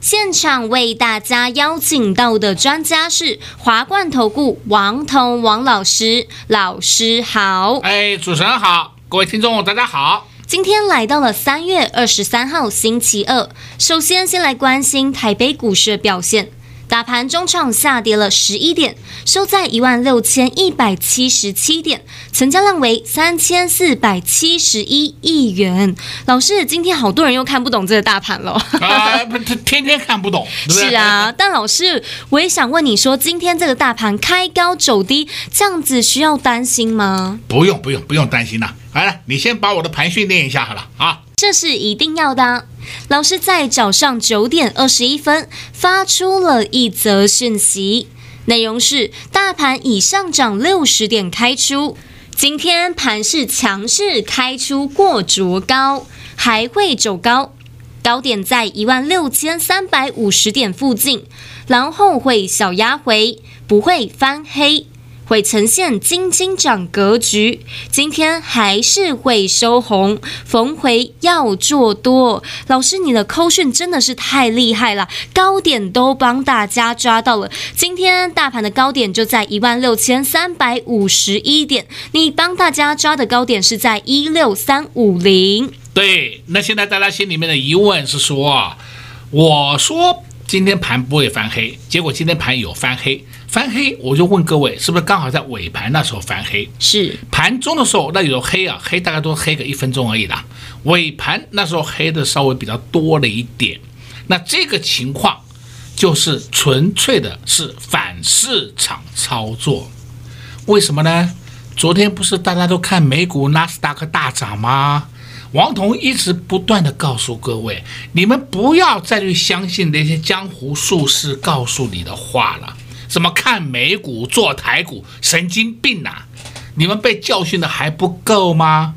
现场为大家邀请到的专家是华冠投顾王彤王老师，老师好。哎，主持人好，各位听众大家好。今天来到了三月二十三号星期二，首先先来关心台北股市的表现。大盘中场下跌了十一点，收在一万六千一百七十七点，成交量为三千四百七十一亿元。老师，今天好多人又看不懂这个大盘了。啊，不，天天看不懂。是啊，但老师，我也想问你说，今天这个大盘开高走低，这样子需要担心吗？不用，不用，不用担心了。好了，你先把我的盘训练一下好了啊。这是一定要的。老师在早上九点二十一分发出了一则讯息，内容是：大盘已上涨六十点开出，今天盘是强势开出过卓高，还会走高，高点在一万六千三百五十点附近，然后会小压回，不会翻黑。会呈现金金涨格局，今天还是会收红，逢回要做多。老师，你的扣讯真的是太厉害了，高点都帮大家抓到了。今天大盘的高点就在一万六千三百五十一点，你帮大家抓的高点是在一六三五零。对，那现在大家心里面的疑问是说，我说今天盘不会翻黑，结果今天盘有翻黑。翻黑，我就问各位，是不是刚好在尾盘那时候翻黑？是盘中的时候，那有黑啊，黑大概都黑个一分钟而已啦。尾盘那时候黑的稍微比较多了一点，那这个情况就是纯粹的是反市场操作。为什么呢？昨天不是大家都看美股纳斯达克大涨吗？王彤一直不断的告诉各位，你们不要再去相信那些江湖术士告诉你的话了。怎么看美股做台股，神经病呐、啊！你们被教训的还不够吗？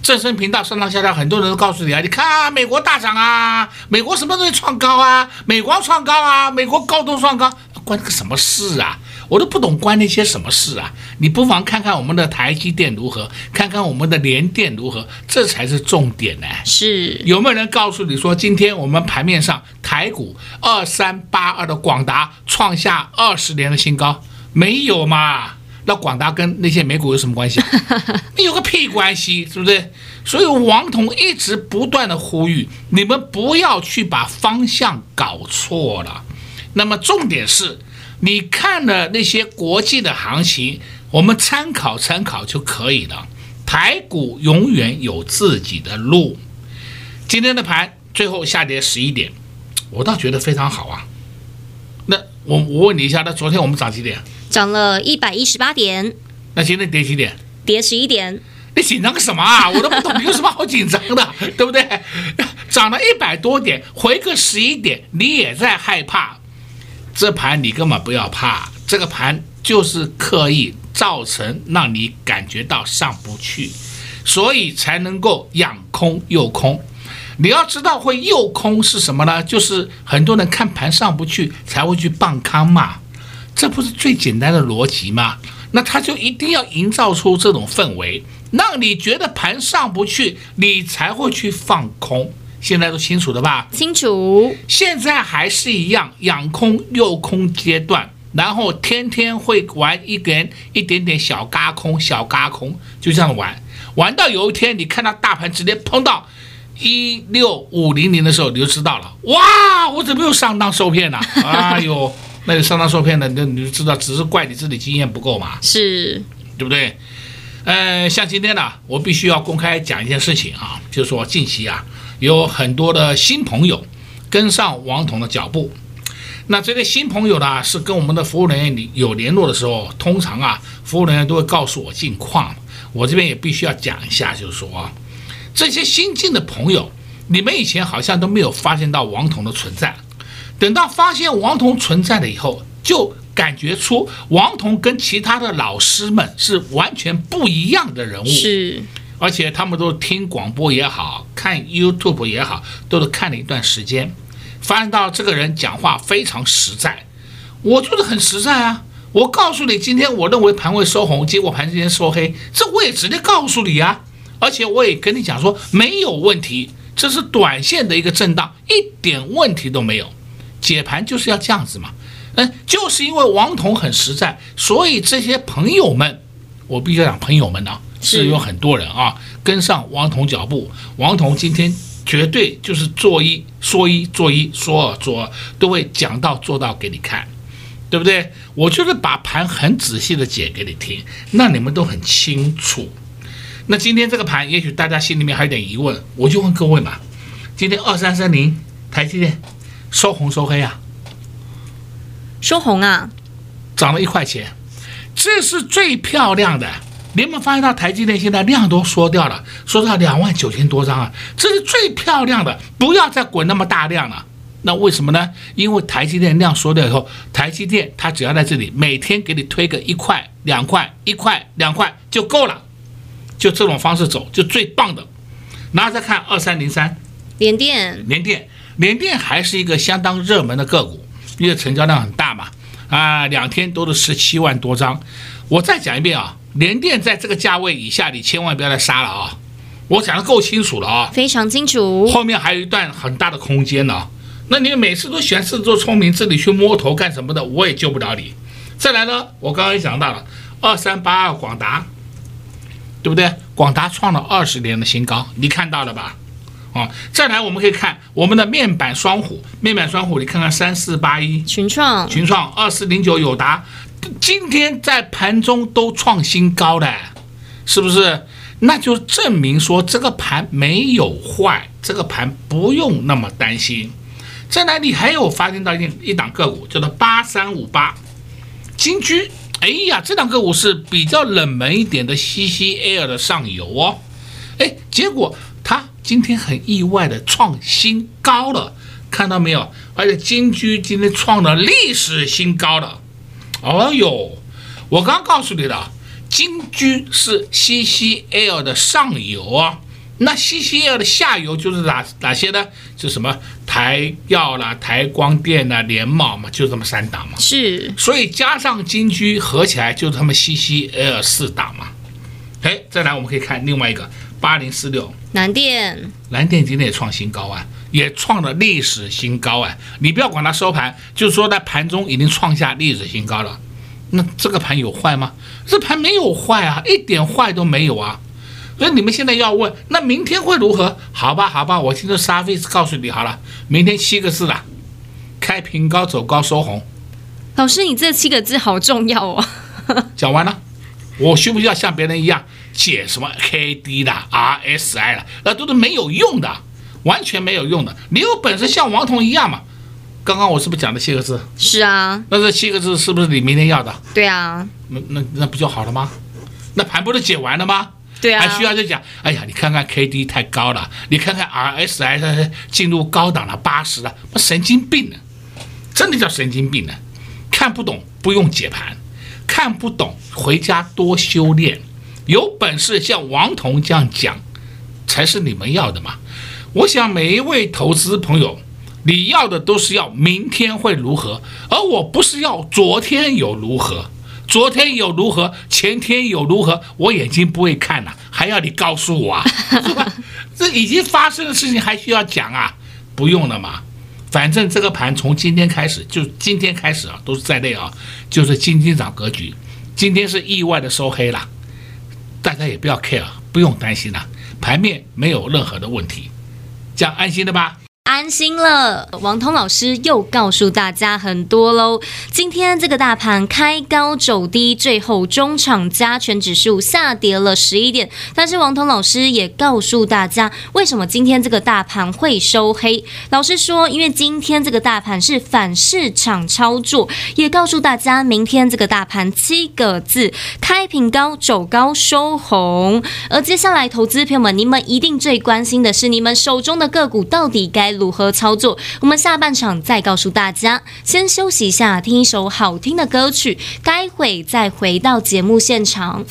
正声频道上上下下很多人都告诉你啊，你看啊，美国大涨啊，美国什么东西创高啊，美国创高啊，美国高度创高，关个什么事啊？我都不懂关那些什么事啊！你不妨看看我们的台积电如何，看看我们的联电如何，这才是重点呢。是有没有人告诉你说，今天我们盘面上台股二三八二的广达创下二十年的新高？没有嘛？那广达跟那些美股有什么关系？你有个屁关系，是不是？所以王彤一直不断的呼吁你们不要去把方向搞错了。那么重点是。你看了那些国际的行情，我们参考参考就可以了。台股永远有自己的路。今天的盘最后下跌十一点，我倒觉得非常好啊。那我我问你一下，那昨天我们涨几点？涨了一百一十八点。那今天跌几点？跌十一点。你紧张个什么啊？我都不懂，有什么好紧张的，对不对？涨了一百多点，回个十一点，你也在害怕。这盘你根本不要怕，这个盘就是刻意造成让你感觉到上不去，所以才能够养空诱空。你要知道会诱空是什么呢？就是很多人看盘上不去才会去放空嘛，这不是最简单的逻辑吗？那他就一定要营造出这种氛围，让你觉得盘上不去，你才会去放空。现在都清楚了吧？清楚。现在还是一样养空诱空阶段，然后天天会玩一点一点点小嘎空小嘎空，就这样玩，玩到有一天你看到大盘直接碰到一六五零零的时候，你就知道了。哇，我怎么又上当受骗了？哎呦，那你上当受骗的，那你就知道，只是怪你自己经验不够嘛，是对不对？呃，像今天呢，我必须要公开讲一件事情啊，就是说近期啊。有很多的新朋友跟上王彤的脚步，那这个新朋友呢，是跟我们的服务人员有联络的时候，通常啊，服务人员都会告诉我近况。我这边也必须要讲一下，就是说啊，这些新进的朋友，你们以前好像都没有发现到王彤的存在，等到发现王彤存在了以后，就感觉出王彤跟其他的老师们是完全不一样的人物。是，而且他们都听广播也好，看 YouTube 也好，都是看了一段时间，发现到这个人讲话非常实在。我就是很实在啊！我告诉你，今天我认为盘会收红，结果盘今天收黑，这我也直接告诉你啊！而且我也跟你讲说没有问题，这是短线的一个震荡，一点问题都没有。解盘就是要这样子嘛，嗯，就是因为王彤很实在，所以这些朋友们，我必须要讲朋友们呢、啊，是有很多人啊跟上王彤脚步。王彤今天绝对就是做一说一做一说二做二，都会讲到做到给你看。对不对？我就是把盘很仔细的解给你听，那你们都很清楚。那今天这个盘，也许大家心里面还有点疑问，我就问各位嘛：今天二三三零台积电收红收黑啊？收红啊，涨了一块钱，这是最漂亮的。你有没有发现到台积电现在量都缩掉了，缩到两万九千多张啊？这是最漂亮的，不要再滚那么大量了。那为什么呢？因为台积电量缩掉以后，台积电它只要在这里每天给你推个一块、两块、一块、两块就够了，就这种方式走就最棒的。然后再看二三零三，联电，联电，联电还是一个相当热门的个股，因为成交量很大嘛，啊，两天都是十七万多张。我再讲一遍啊，联电在这个价位以下，你千万不要再杀了啊！我讲的够清楚了啊，非常清楚，后面还有一段很大的空间呢。那你每次都喜欢自作聪明，这里去摸头干什么的？我也救不了你。再来呢，我刚刚也讲到了二三八二广达，对不对？广达创了二十年的新高，你看到了吧？哦，再来我们可以看我们的面板双虎，面板双虎，你看看三四八一群创，群创二四零九友达，今天在盘中都创新高的，是不是？那就证明说这个盘没有坏，这个盘不用那么担心。再来，你还有发现到一一档个股，叫做八三五八，金居。哎呀，这档个股是比较冷门一点的 CCL 的上游哦。哎，结果它今天很意外的创新高了，看到没有？而且金居今天创了历史新高了。哦呦，我刚刚告诉你的，金居是 CCL 的上游啊。那 CCL 的下游就是哪哪些呢？就什么台药啦、台光电啦、联茂嘛，就这么三档嘛。是，所以加上金居合起来就是他们 CCL 四档嘛。哎，再来我们可以看另外一个八零四六南电，南电今天也创新高啊，也创了历史新高啊。你不要管它收盘，就是说在盘中已经创下历史新高了。那这个盘有坏吗？这盘没有坏啊，一点坏都没有啊。所以你们现在要问，那明天会如何？好吧，好吧，我现在沙菲斯告诉你好了，明天七个字了，开平高走高收红。老师，你这七个字好重要哦。讲完了，我需不需要像别人一样解什么 K D 的 R S I 了？那都是没有用的，完全没有用的。你有本事像王彤一样嘛？刚刚我是不是讲的七个字？是啊。那这七个字是不是你明天要的？对啊。那那那不就好了吗？那盘不是解完了吗？对啊，还需要再讲？哎呀，你看看 K D 太高了，你看看 R S I 进入高档了八十了，那神经病呢？真的叫神经病呢！看不懂不用解盘，看不懂回家多修炼，有本事像王彤这样讲，才是你们要的嘛！我想每一位投资朋友，你要的都是要明天会如何，而我不是要昨天有如何。昨天有如何，前天有如何，我眼睛不会看呐、还要你告诉我啊？是吧？这已经发生的事情还需要讲啊？不用了嘛，反正这个盘从今天开始，就今天开始啊，都是在内啊，就是今天涨格局。今天是意外的收黑了，大家也不要 care，不用担心了，盘面没有任何的问题，这样安心的吧？安心了，王彤老师又告诉大家很多喽。今天这个大盘开高走低，最后中场加权指数下跌了十一点。但是王彤老师也告诉大家，为什么今天这个大盘会收黑？老师说，因为今天这个大盘是反市场操作。也告诉大家，明天这个大盘七个字：开平高走高收红。而接下来，投资朋友们，你们一定最关心的是，你们手中的个股到底该。组合操作，我们下半场再告诉大家。先休息一下，听一首好听的歌曲，待会再回到节目现场。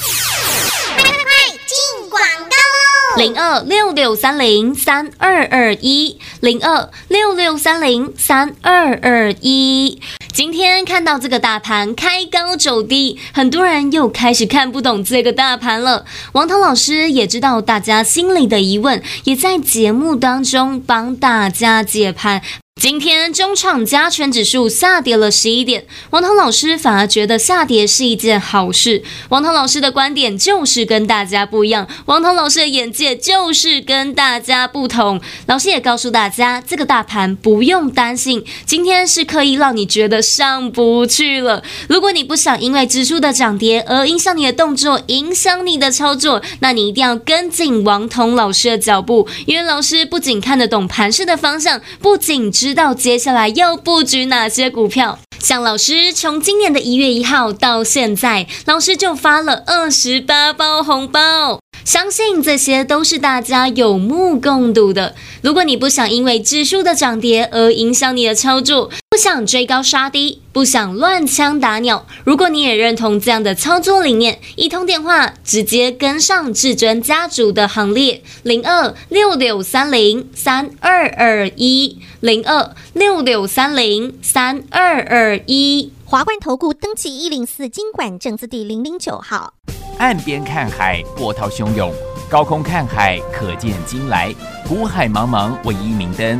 零二六六三零三二二一，零二六六三零三二二一。今天看到这个大盘开高走低，很多人又开始看不懂这个大盘了。王涛老师也知道大家心里的疑问，也在节目当中帮大家解盘。今天中创加权指数下跌了十一点，王涛老师反而觉得下跌是一件好事。王涛老师的观点就是跟大家不一样，王涛老师的眼界就是跟大家不同。老师也告诉大家，这个大盘不用担心，今天是可以让你觉得上不去了。如果你不想因为指数的涨跌而影响你的动作，影响你的操作，那你一定要跟紧王彤老师的脚步，因为老师不仅看得懂盘势的方向，不仅知。到接下来要布局哪些股票？像老师从今年的一月一号到现在，老师就发了二十八包红包，相信这些都是大家有目共睹的。如果你不想因为指数的涨跌而影响你的操作，想追高杀低，不想乱枪打鸟，如果你也认同这样的操作理念，一通电话直接跟上至尊家族的行列，零二六六三零三二二一，零二六六三零三二二一。华冠投顾登记一零四金管证字第零零九号。岸边看海，波涛汹涌；高空看海，可见金来。古海茫茫，唯一明灯。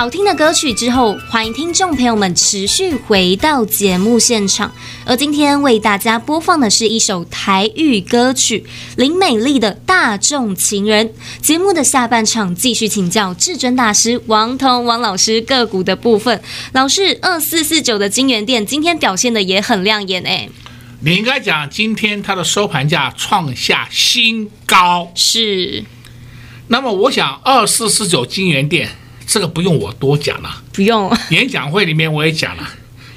好听的歌曲之后，欢迎听众朋友们持续回到节目现场。而今天为大家播放的是一首台语歌曲林美丽的《大众情人》。节目的下半场继续请教至尊大师王彤王老师个股的部分。老师，二四四九的金源店今天表现的也很亮眼哎。你应该讲今天它的收盘价创下新高。是。那么我想二四四九京元电。这个不用我多讲了，不用。演讲会里面我也讲了，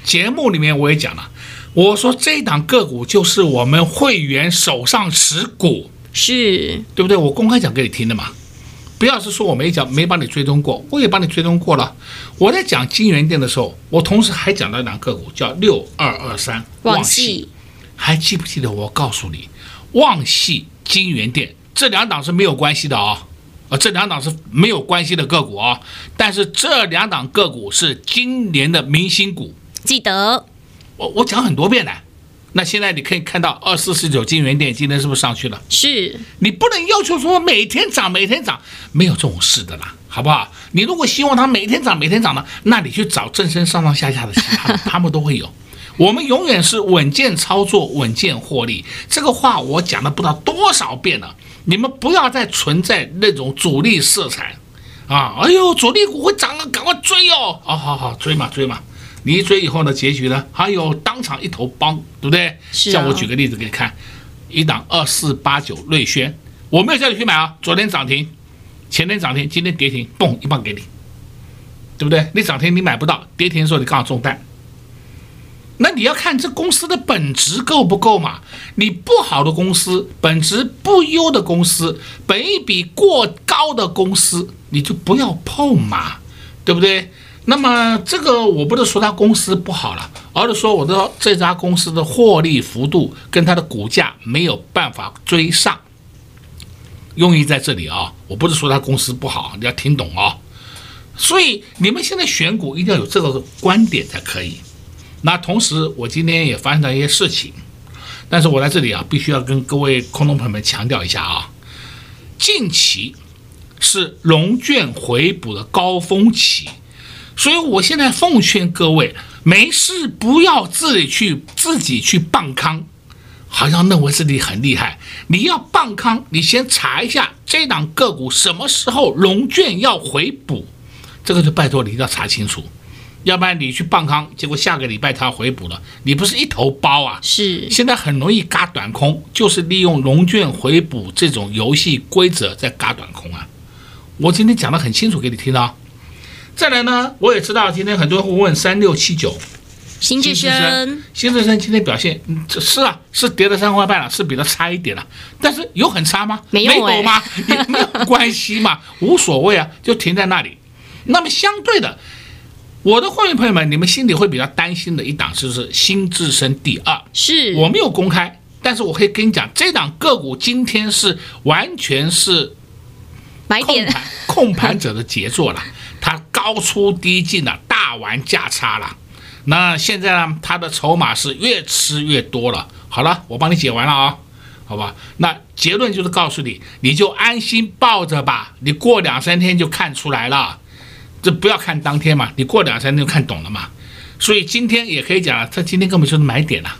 节目里面我也讲了。我说这档个股就是我们会员手上持股，是对不对？我公开讲给你听的嘛。不要是说我没讲，没帮你追踪过，我也帮你追踪过了。我在讲金源店的时候，我同时还讲到一档个股叫六二二三旺系，还记不记得我告诉你，旺系金源店这两档是没有关系的啊、哦。啊，这两档是没有关系的个股啊，但是这两档个股是今年的明星股。记得，我我讲很多遍了。那现在你可以看到二四四九金元店今天是不是上去了？是。你不能要求说每天涨每天涨，没有这种事的啦，好不好？你如果希望它每天涨每天涨呢，那你去找正身上上下下的其他的，他们都会有。我们永远是稳健操作，稳健获利。这个话我讲了不知道多少遍了。你们不要再存在那种主力色彩，啊！哎呦，主力股会涨了，赶快追哦！好好好，追嘛追嘛！你一追以后呢，结局呢？还有当场一头崩，对不对？是啊。像我举个例子给你看，一档二四八九瑞轩，我没有叫你去买啊，昨天涨停，前天涨停，今天跌停，嘣一棒给你，对不对？你涨停你买不到，跌停的时候你刚好中弹。那你要看这公司的本质够不够嘛？你不好的公司，本质不优的公司，本益比过高的公司，你就不要碰嘛，对不对？那么这个我不是说它公司不好了，而是说我的这家公司的获利幅度跟它的股价没有办法追上。用意在这里啊，我不是说它公司不好，你要听懂啊。所以你们现在选股一定要有这个观点才可以。那同时，我今天也发生了一些事情，但是我在这里啊，必须要跟各位空头朋友们强调一下啊，近期是融券回补的高峰期，所以我现在奉劝各位，没事不要自己去自己去棒康，好像认为自己很厉害。你要棒康，你先查一下这档个股什么时候融券要回补，这个就拜托你一定要查清楚。要不然你去棒康，结果下个礼拜它回补了，你不是一头包啊？是。现在很容易嘎短空，就是利用融券回补这种游戏规则在嘎短空啊。我今天讲的很清楚给你听啊。再来呢，我也知道今天很多人会问三六七九，新智深，新智深今天表现，嗯，是啊，是跌了三块半了，是比它差一点了，但是有很差吗？没有、欸、没有吗？也没有关系嘛，无所谓啊，就停在那里。那么相对的。我的会员朋友们，你们心里会比较担心的一档就是新智深第二，是我没有公开，但是我可以跟你讲，这档个股今天是完全是买点 控盘者的杰作了，它高出低进了，大玩价差了。那现在呢，它的筹码是越吃越多了。好了，我帮你解完了啊，好吧？那结论就是告诉你，你就安心抱着吧，你过两三天就看出来了。这不要看当天嘛，你过两三天就看懂了嘛。所以今天也可以讲了，他今天根本就是买点了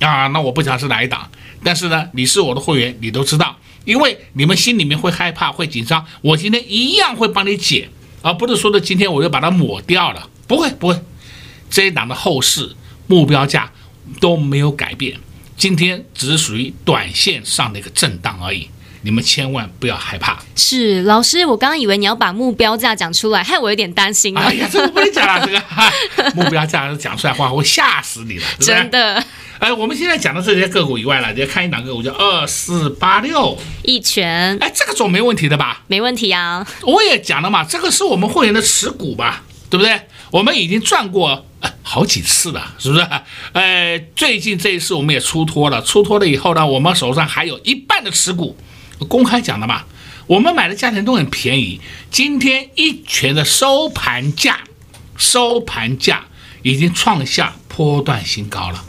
啊。那我不讲是哪一档，但是呢，你是我的会员，你都知道，因为你们心里面会害怕、会紧张，我今天一样会帮你解，而不是说的今天我就把它抹掉了。不会不会，这一档的后市目标价都没有改变，今天只属于短线上的一个震荡而已。你们千万不要害怕。是老师，我刚刚以为你要把目标价讲出来，害我有点担心。哎呀，这个不能讲了，这个 目标价讲出来话，我会吓死你了，对对？真的。哎，我们现在讲的这些个股以外了，你要看一档个股叫二四八六一拳。哎，这个总没问题的吧？没问题啊。我也讲了嘛，这个是我们会员的持股吧，对不对？我们已经赚过好几次了，是不是？哎，最近这一次我们也出脱了，出脱了以后呢，我们手上还有一半的持股。公开讲的嘛，我们买的价钱都很便宜。今天一拳的收盘价，收盘价已经创下波段新高了，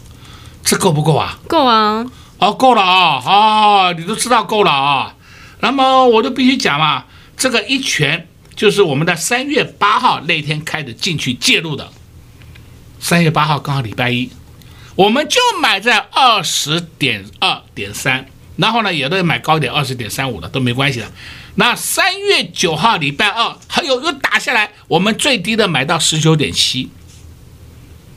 这够不够啊？够啊！哦，够了啊！哦，你都知道够了啊。那么我就必须讲嘛，这个一拳就是我们的三月八号那天开始进去介入的。三月八号刚好礼拜一，我们就买在二十点二点三，然后呢，也都买高点二十点三五的都没关系的。那三月九号礼拜二还有又打下来，我们最低的买到十九点七，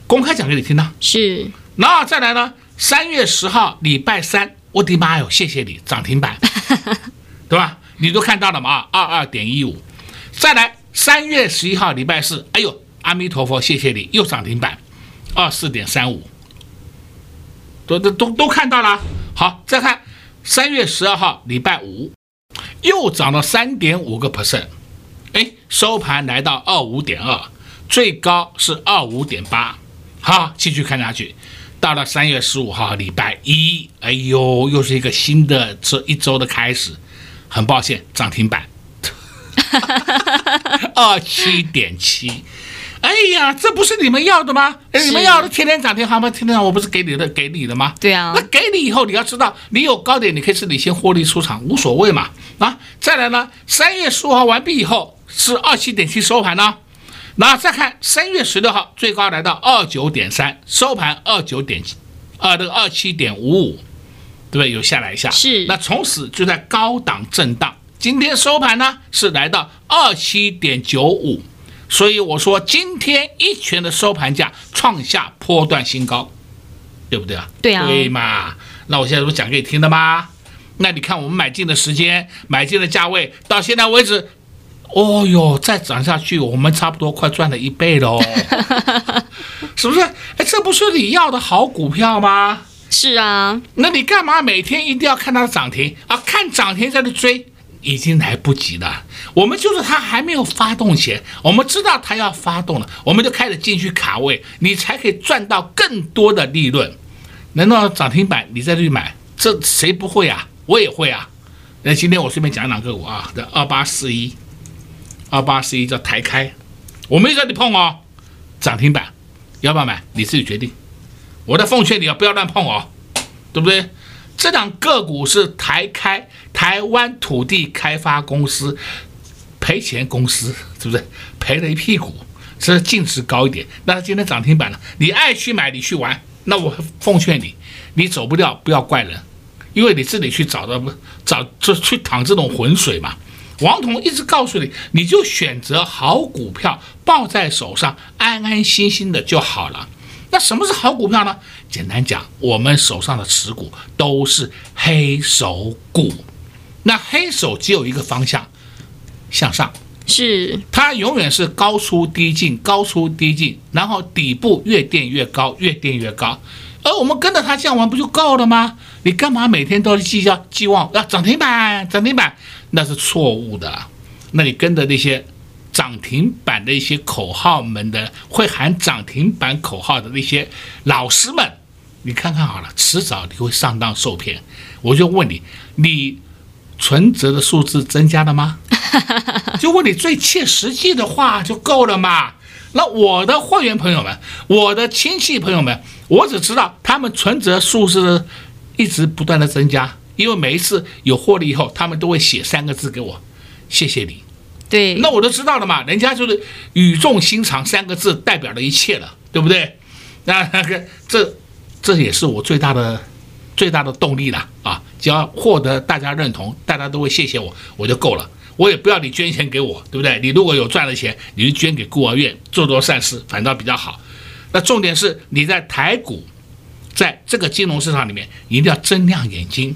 公开讲给你听的。是，然后再来呢，三月十号礼拜三，我的妈哟，谢谢你涨停板，对吧？你都看到了嘛？二二点一五，再来三月十一号礼拜四，哎呦，阿弥陀佛，谢谢你又涨停板，二四点三五，都都都都看到了。好，再看三月十二号礼拜五。又涨了三点五个 percent，哎，收盘来到二五点二，最高是二五点八。好，继续看下去，到了三月十五号礼拜一，哎呦，又是一个新的这一周的开始。很抱歉，涨停板，二七点七。哎呀，这不是你们要的吗？哎，你们要的天天涨停，好吗？天天我不是给你的，给你的吗？对啊。那给你以后，你要知道，你有高点，你可以自己先获利出场，无所谓嘛。啊，再来呢，三月十五号完毕以后是二七点七收盘呢。那再看三月十六号，最高来到二九点三，收盘二九点，呃，这个二七点五五，对不对？有下来一下。是。那从此就在高档震荡，今天收盘呢是来到二七点九五。所以我说，今天一拳的收盘价创下波段新高，对不对啊？对啊。对嘛？那我现在不讲给你听的吗？那你看我们买进的时间、买进的价位，到现在为止，哦哟，再涨下去，我们差不多快赚了一倍喽，是不是？哎，这不是你要的好股票吗？是啊。那你干嘛每天一定要看它的涨停啊？看涨停在那追？已经来不及了，我们就是它还没有发动前，我们知道它要发动了，我们就开始进去卡位，你才可以赚到更多的利润。难道涨停板你再去买，这谁不会啊？我也会啊。那今天我随便讲两个股啊，这二八四一，二八四一叫台开，我没叫你碰哦，涨停板要不要买？你自己决定。我的奉劝你啊，不要乱碰哦，对不对？这档个股是台开，台湾土地开发公司赔钱公司，是不是赔了一屁股？是净值高一点，那它今天涨停板了，你爱去买，你去玩。那我奉劝你，你走不掉，不要怪人，因为你自己去找的不找就去淌这种浑水嘛。王彤一直告诉你，你就选择好股票抱在手上，安安心心的就好了。那什么是好股票呢？简单讲，我们手上的持股都是黑手股。那黑手只有一个方向，向上，是它永远是高出低进，高出低进，然后底部越垫越高，越垫越高。而我们跟着它这样玩不就够了吗？你干嘛每天都计较寄望要涨停板，涨停板？那是错误的。那你跟着那些。涨停板的一些口号们的会喊涨停板口号的那些老师们，你看看好了，迟早你会上当受骗。我就问你，你存折的数字增加了吗？就问你最切实际的话就够了嘛。那我的会员朋友们，我的亲戚朋友们，我只知道他们存折数字一直不断的增加，因为每一次有获利以后，他们都会写三个字给我，谢谢你。对，那我都知道了嘛，人家就是语重心长三个字代表了一切了，对不对？那那个这这也是我最大的最大的动力了啊！只要获得大家认同，大家都会谢谢我，我就够了。我也不要你捐钱给我，对不对？你如果有赚了钱，你就捐给孤儿院，做做善事，反倒比较好。那重点是你在台股，在这个金融市场里面，一定要睁亮眼睛，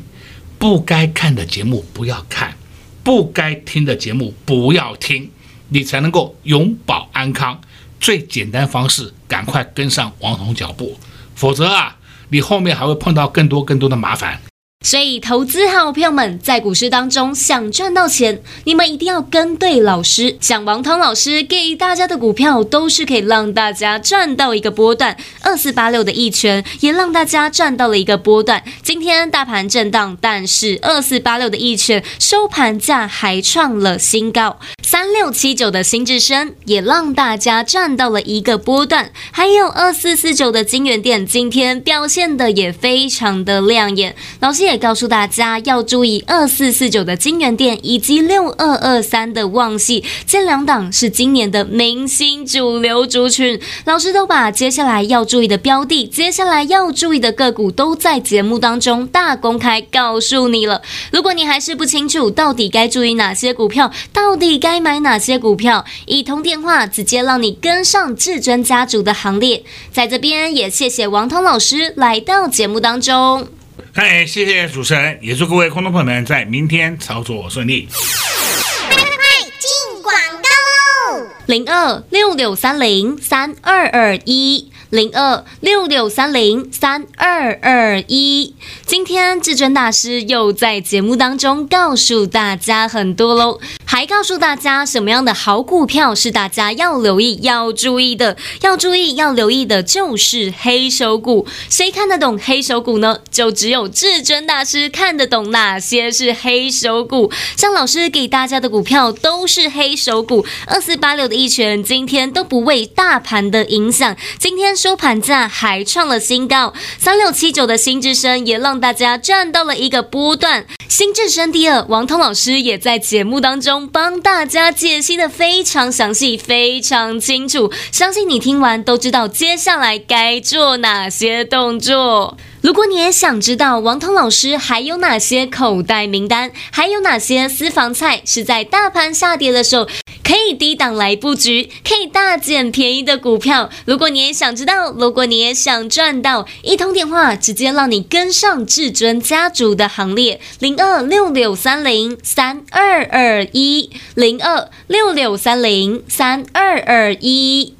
不该看的节目不要看。不该听的节目不要听，你才能够永保安康。最简单方式，赶快跟上王彤脚步，否则啊，你后面还会碰到更多更多的麻烦。所以，投资好朋友们在股市当中想赚到钱，你们一定要跟对老师。像王涛老师给大家的股票，都是可以让大家赚到一个波段。二四八六的一拳也让大家赚到了一个波段。今天大盘震荡，但是二四八六的一拳收盘价还创了新高。三六七九的新智深也让大家赚到了一个波段。还有二四四九的金元店，今天表现的也非常的亮眼。老师也。也告诉大家要注意二四四九的金元店以及六二二三的旺系，这两档是今年的明星主流族群。老师都把接下来要注意的标的，接下来要注意的个股都在节目当中大公开告诉你了。如果你还是不清楚到底该注意哪些股票，到底该买哪些股票，一通电话直接让你跟上至尊家族的行列。在这边也谢谢王通老师来到节目当中。嗨，谢谢主持人，也祝各位观众朋友们在明天操作顺利。快快快，进广告喽！零二六六三零三二二一。零二六六三零三二二一，今天至尊大师又在节目当中告诉大家很多喽，还告诉大家什么样的好股票是大家要留意、要注意的。要注意、要留意的就是黑手股。谁看得懂黑手股呢？就只有至尊大师看得懂哪些是黑手股。像老师给大家的股票都是黑手股，二四八六的一拳今天都不为大盘的影响，今天。收盘价还创了新高，三六七九的新至升也让大家赚到了一个波段。新至升第二，王通老师也在节目当中帮大家解析的非常详细、非常清楚，相信你听完都知道接下来该做哪些动作。如果你也想知道王通老师还有哪些口袋名单，还有哪些私房菜是在大盘下跌的时候，可以低档来布局，可以大捡便宜的股票。如果你也想知道，如果你也想赚到，一通电话直接让你跟上至尊家族的行列，零二六六三零三二二一，零二六六三零三二二一。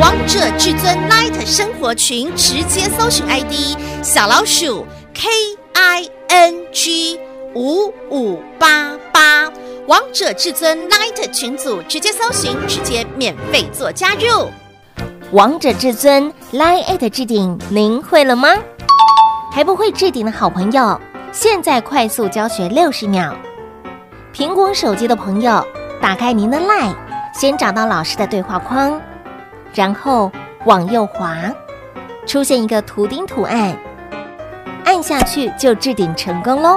王者至尊 Light 生活群，直接搜寻 ID 小老鼠 K I N G 五五八八。王者至尊 Light 群组，直接搜寻，直接免费做加入。王者至尊 Light 置顶，您会了吗？还不会置顶的好朋友，现在快速教学六十秒。苹果手机的朋友，打开您的 Light，先找到老师的对话框，然后往右滑，出现一个图钉图案，按下去就置顶成功喽。